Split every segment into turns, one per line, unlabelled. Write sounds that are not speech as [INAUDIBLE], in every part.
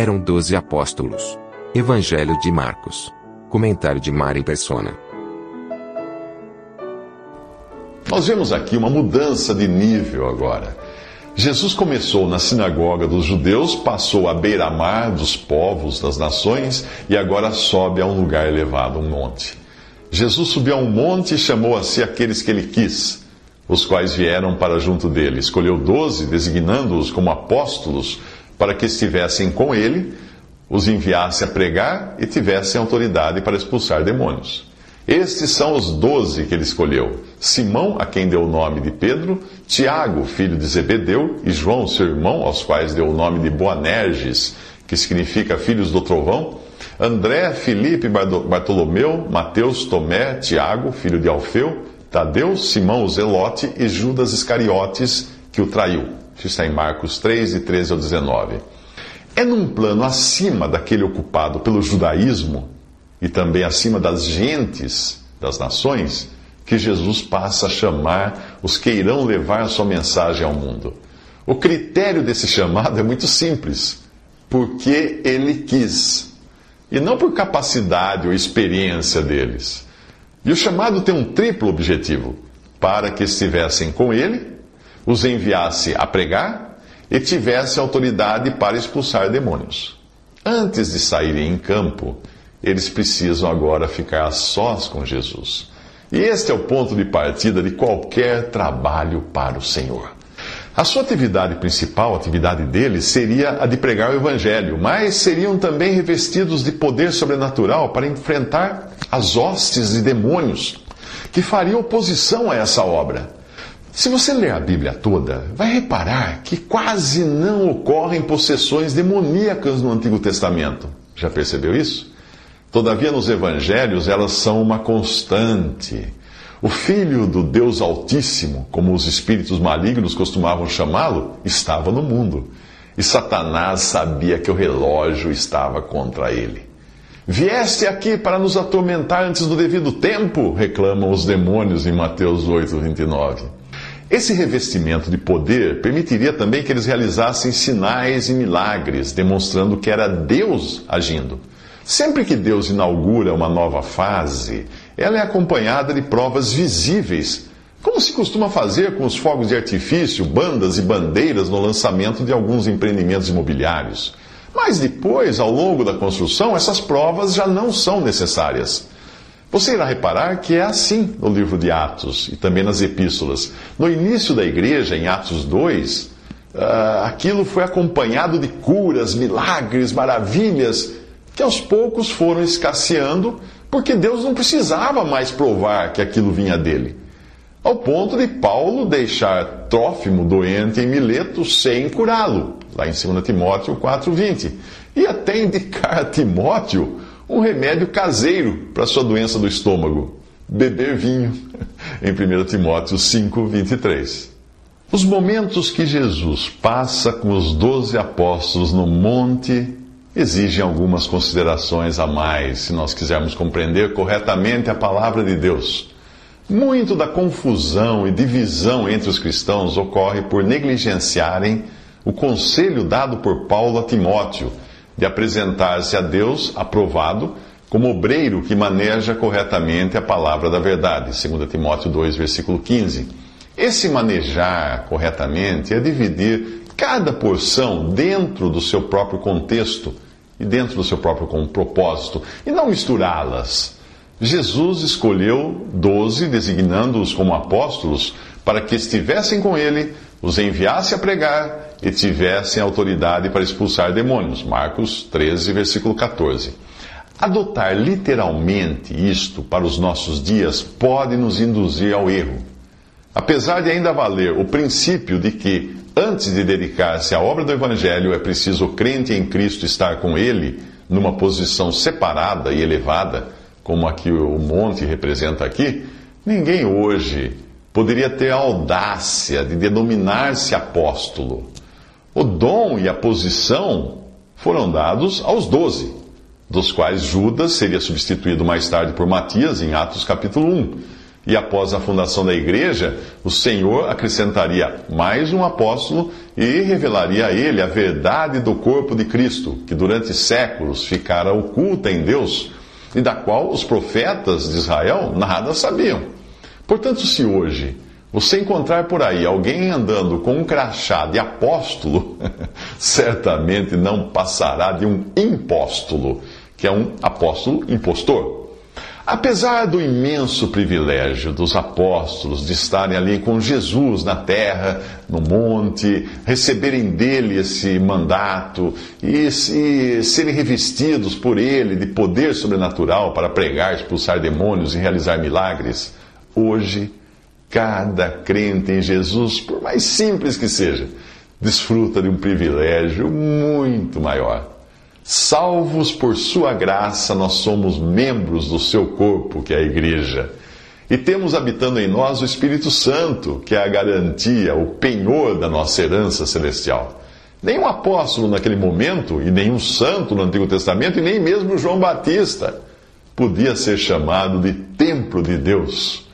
Eram doze apóstolos. Evangelho de Marcos. Comentário de Mari Persona.
Nós vemos aqui uma mudança de nível agora. Jesus começou na sinagoga dos judeus, passou à beira-mar dos povos das nações e agora sobe a um lugar elevado, um monte. Jesus subiu a um monte e chamou a si aqueles que ele quis, os quais vieram para junto dele. Escolheu doze, designando-os como apóstolos, para que estivessem com ele, os enviasse a pregar e tivessem autoridade para expulsar demônios. Estes são os doze que ele escolheu: Simão, a quem deu o nome de Pedro, Tiago, filho de Zebedeu, e João, seu irmão, aos quais deu o nome de Boanerges, que significa filhos do trovão, André, Filipe, Bartolomeu, Mateus, Tomé, Tiago, filho de Alfeu, Tadeu, Simão o Zelote e Judas Iscariotes, que o traiu. Está em Marcos 3, de 13 ao 19. É num plano acima daquele ocupado pelo judaísmo e também acima das gentes, das nações, que Jesus passa a chamar os que irão levar a sua mensagem ao mundo. O critério desse chamado é muito simples, porque ele quis, e não por capacidade ou experiência deles. E o chamado tem um triplo objetivo: para que estivessem com ele, os enviasse a pregar e tivesse autoridade para expulsar demônios. Antes de saírem em campo, eles precisam agora ficar a sós com Jesus. E este é o ponto de partida de qualquer trabalho para o Senhor. A sua atividade principal, a atividade deles, seria a de pregar o Evangelho, mas seriam também revestidos de poder sobrenatural para enfrentar as hostes de demônios que fariam oposição a essa obra. Se você ler a Bíblia toda, vai reparar que quase não ocorrem possessões demoníacas no Antigo Testamento. Já percebeu isso? Todavia, nos evangelhos, elas são uma constante. O Filho do Deus Altíssimo, como os espíritos malignos costumavam chamá-lo, estava no mundo. E Satanás sabia que o relógio estava contra ele. Vieste aqui para nos atormentar antes do devido tempo, reclamam os demônios em Mateus 8, 29. Esse revestimento de poder permitiria também que eles realizassem sinais e milagres, demonstrando que era Deus agindo. Sempre que Deus inaugura uma nova fase, ela é acompanhada de provas visíveis, como se costuma fazer com os fogos de artifício, bandas e bandeiras no lançamento de alguns empreendimentos imobiliários. Mas depois, ao longo da construção, essas provas já não são necessárias. Você irá reparar que é assim no livro de Atos e também nas epístolas. No início da igreja, em Atos 2, uh, ah, aquilo foi acompanhado de curas, milagres, maravilhas que aos poucos foram escasseando, porque Deus não precisava mais provar que aquilo vinha dele. Ao ponto de Paulo deixar Trófimo doente em Mileto sem curá-lo, lá em 2 Timóteo 4,20. E até indicar a Timóteo um remédio caseiro para sua doença do estômago, beber vinho, [LAUGHS] em 1 Timóteo 5,23. Os momentos que Jesus passa com os doze apóstolos no monte exigem algumas considerações a mais se nós quisermos compreender corretamente a palavra de Deus. Muito da confusão e divisão entre os cristãos ocorre por negligenciarem o conselho dado por Paulo a Timóteo de apresentar-se a Deus aprovado como obreiro que maneja corretamente a palavra da verdade. 2 Timóteo 2, versículo 15. Esse manejar corretamente é dividir cada porção dentro do seu próprio contexto e dentro do seu próprio propósito, e não misturá-las. Jesus escolheu doze, designando-os como apóstolos, para que estivessem com ele, os enviasse a pregar e tivessem autoridade para expulsar demônios. Marcos 13, versículo 14. Adotar literalmente isto para os nossos dias pode nos induzir ao erro. Apesar de ainda valer o princípio de que, antes de dedicar-se à obra do Evangelho, é preciso o crente em Cristo estar com Ele numa posição separada e elevada, como aqui o monte representa aqui, ninguém hoje poderia ter a audácia de denominar-se apóstolo. O dom e a posição foram dados aos doze, dos quais Judas seria substituído mais tarde por Matias, em Atos capítulo 1. E após a fundação da igreja, o Senhor acrescentaria mais um apóstolo e revelaria a ele a verdade do corpo de Cristo, que durante séculos ficara oculta em Deus e da qual os profetas de Israel nada sabiam. Portanto, se hoje você encontrar por aí alguém andando com um crachá de apóstolo, [LAUGHS] certamente não passará de um impóstolo, que é um apóstolo impostor. Apesar do imenso privilégio dos apóstolos de estarem ali com Jesus na terra, no monte, receberem dele esse mandato e se, serem revestidos por ele de poder sobrenatural para pregar, expulsar demônios e realizar milagres, hoje Cada crente em Jesus, por mais simples que seja, desfruta de um privilégio muito maior. Salvos por Sua graça, nós somos membros do seu corpo, que é a Igreja. E temos habitando em nós o Espírito Santo, que é a garantia, o penhor da nossa herança celestial. Nenhum apóstolo naquele momento, e nenhum santo no Antigo Testamento, e nem mesmo João Batista, podia ser chamado de templo de Deus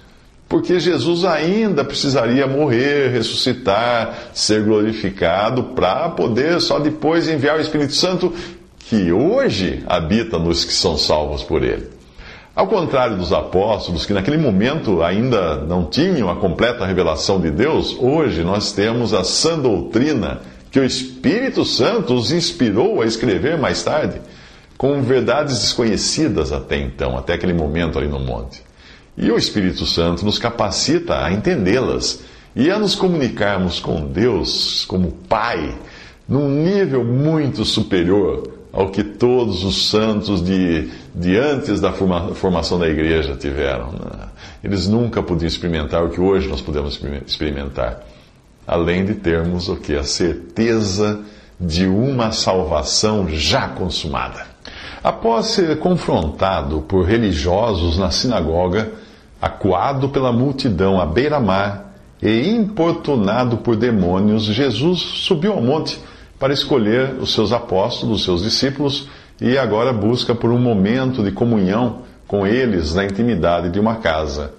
porque Jesus ainda precisaria morrer, ressuscitar, ser glorificado, para poder só depois enviar o Espírito Santo, que hoje habita nos que são salvos por ele. Ao contrário dos apóstolos, que naquele momento ainda não tinham a completa revelação de Deus, hoje nós temos a sã doutrina que o Espírito Santo os inspirou a escrever mais tarde, com verdades desconhecidas até então, até aquele momento ali no monte. E o Espírito Santo nos capacita a entendê-las e a nos comunicarmos com Deus como Pai num nível muito superior ao que todos os santos de, de antes da forma, formação da igreja tiveram. Né? Eles nunca podiam experimentar o que hoje nós podemos experimentar, além de termos o que? A certeza de uma salvação já consumada. Após ser confrontado por religiosos na sinagoga, Acuado pela multidão à beira-mar e importunado por demônios, Jesus subiu ao monte para escolher os seus apóstolos, os seus discípulos, e agora busca por um momento de comunhão com eles na intimidade de uma casa.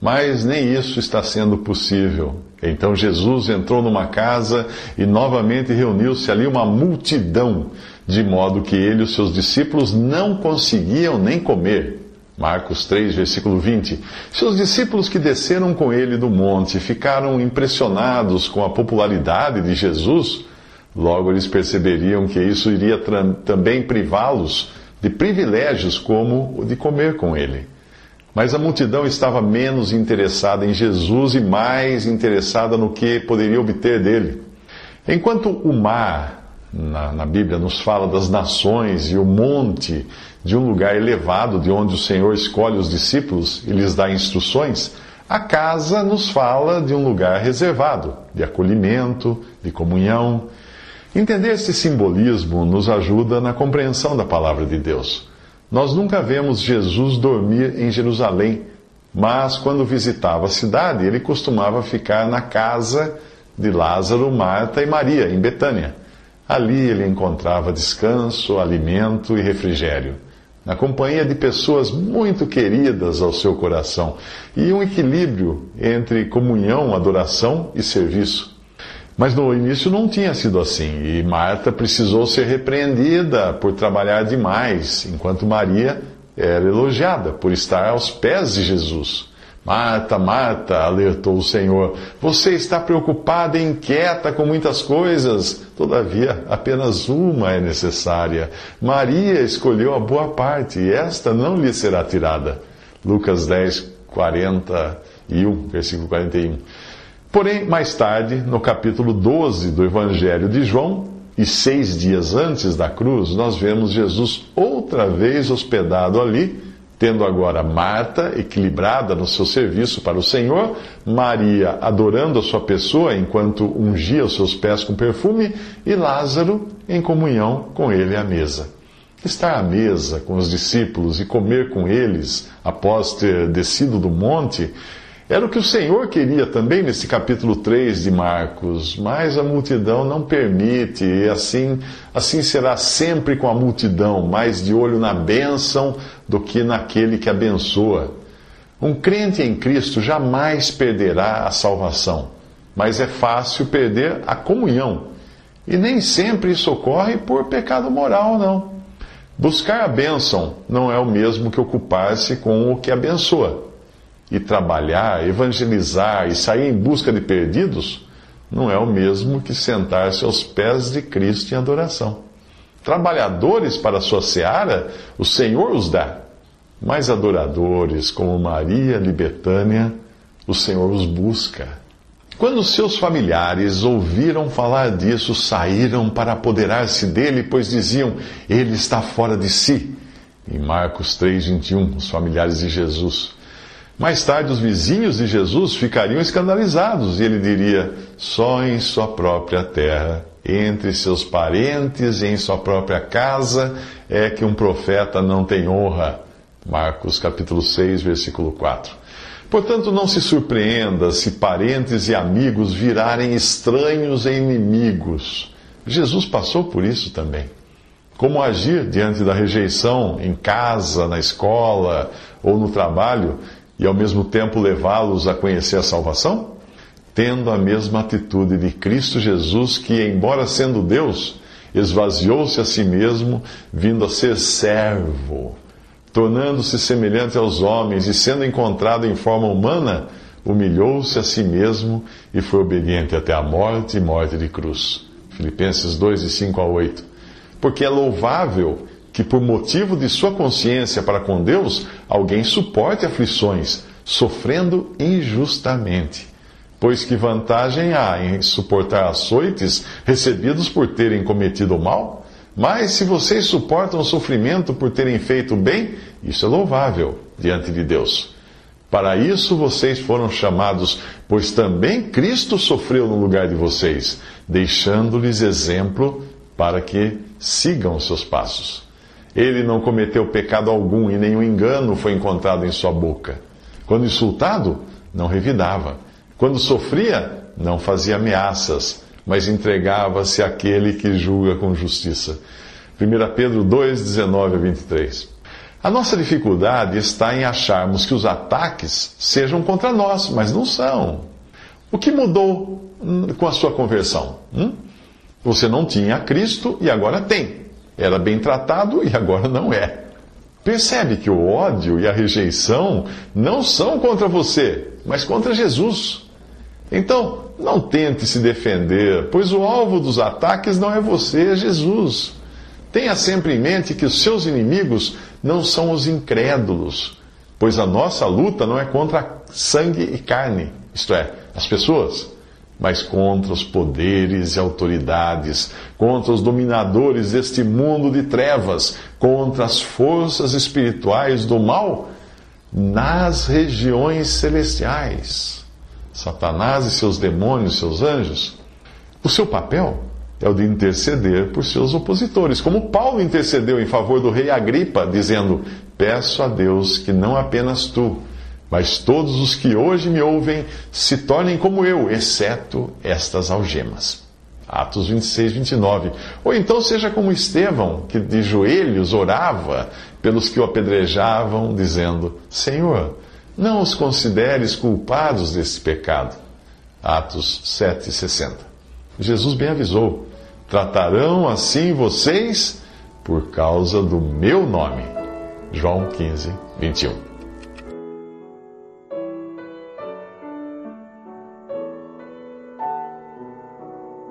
Mas nem isso está sendo possível. Então Jesus entrou numa casa e novamente reuniu-se ali uma multidão, de modo que ele e os seus discípulos não conseguiam nem comer. Marcos 3, versículo 20. Seus discípulos que desceram com ele do monte ficaram impressionados com a popularidade de Jesus. Logo eles perceberiam que isso iria também privá-los de privilégios como o de comer com ele. Mas a multidão estava menos interessada em Jesus e mais interessada no que poderia obter dele. Enquanto o mar na, na, Bíblia nos fala das nações e o monte de um lugar elevado de onde o Senhor escolhe os discípulos e lhes dá instruções, a casa nos fala de um lugar reservado, de acolhimento, de comunhão. Entender esse simbolismo nos ajuda na compreensão da palavra de Deus. Nós nunca vemos Jesus dormir em Jerusalém, mas quando visitava a cidade, ele costumava ficar na casa de Lázaro, Marta e Maria, em Betânia. Ali ele encontrava descanso, alimento e refrigério, na companhia de pessoas muito queridas ao seu coração e um equilíbrio entre comunhão, adoração e serviço. Mas no início não tinha sido assim e Marta precisou ser repreendida por trabalhar demais, enquanto Maria era elogiada por estar aos pés de Jesus. Marta, Marta, alertou o Senhor, você está preocupada e inquieta com muitas coisas, todavia apenas uma é necessária. Maria escolheu a boa parte e esta não lhe será tirada. Lucas 10, 41, versículo 41. Porém, mais tarde, no capítulo 12 do Evangelho de João, e seis dias antes da cruz, nós vemos Jesus outra vez hospedado ali Tendo agora Marta equilibrada no seu serviço para o Senhor, Maria adorando a sua pessoa enquanto ungia os seus pés com perfume, e Lázaro em comunhão com ele à mesa. Estar à mesa com os discípulos e comer com eles após ter descido do monte era o que o Senhor queria também nesse capítulo 3 de Marcos, mas a multidão não permite, e assim, assim será sempre com a multidão, mais de olho na bênção do que naquele que abençoa. Um crente em Cristo jamais perderá a salvação, mas é fácil perder a comunhão. E nem sempre isso ocorre por pecado moral, não. Buscar a bênção não é o mesmo que ocupar-se com o que abençoa e trabalhar, evangelizar e sair em busca de perdidos, não é o mesmo que sentar-se aos pés de Cristo em adoração. Trabalhadores para a sua seara, o Senhor os dá, mas adoradores como Maria Libetânia, o Senhor os busca. Quando seus familiares ouviram falar disso, saíram para apoderar-se dele, pois diziam: Ele está fora de si. Em Marcos 3,21, os familiares de Jesus. Mais tarde, os vizinhos de Jesus ficariam escandalizados e ele diria: só em sua própria terra, entre seus parentes e em sua própria casa é que um profeta não tem honra. Marcos capítulo 6, versículo 4. Portanto, não se surpreenda se parentes e amigos virarem estranhos e inimigos. Jesus passou por isso também. Como agir diante da rejeição em casa, na escola ou no trabalho e ao mesmo tempo levá-los a conhecer a salvação? Tendo a mesma atitude de Cristo Jesus, que, embora sendo Deus, esvaziou-se a si mesmo, vindo a ser servo, tornando-se semelhante aos homens e sendo encontrado em forma humana, humilhou-se a si mesmo e foi obediente até a morte e morte de cruz. Filipenses 2, de 5 a 8. Porque é louvável que, por motivo de sua consciência para com Deus, alguém suporte aflições, sofrendo injustamente. Pois que vantagem há em suportar açoites recebidos por terem cometido o mal? Mas se vocês suportam o sofrimento por terem feito o bem, isso é louvável diante de Deus. Para isso vocês foram chamados, pois também Cristo sofreu no lugar de vocês, deixando-lhes exemplo para que sigam seus passos. Ele não cometeu pecado algum e nenhum engano foi encontrado em sua boca. Quando insultado, não revidava. Quando sofria, não fazia ameaças, mas entregava-se àquele que julga com justiça. 1 Pedro 2, 19 a 23. A nossa dificuldade está em acharmos que os ataques sejam contra nós, mas não são. O que mudou com a sua conversão? Hum? Você não tinha Cristo e agora tem era bem tratado e agora não é. Percebe que o ódio e a rejeição não são contra você, mas contra Jesus. Então, não tente se defender, pois o alvo dos ataques não é você, é Jesus. Tenha sempre em mente que os seus inimigos não são os incrédulos, pois a nossa luta não é contra sangue e carne, isto é, as pessoas mas contra os poderes e autoridades, contra os dominadores deste mundo de trevas, contra as forças espirituais do mal nas regiões celestiais. Satanás e seus demônios, seus anjos. O seu papel é o de interceder por seus opositores, como Paulo intercedeu em favor do rei Agripa, dizendo: Peço a Deus que não apenas tu, mas todos os que hoje me ouvem se tornem como eu, exceto estas algemas. Atos 26, 29. Ou então seja como Estevão, que de joelhos orava pelos que o apedrejavam, dizendo: Senhor, não os consideres culpados desse pecado. Atos 7, 60. Jesus bem avisou: tratarão assim vocês por causa do meu nome. João 15, 21.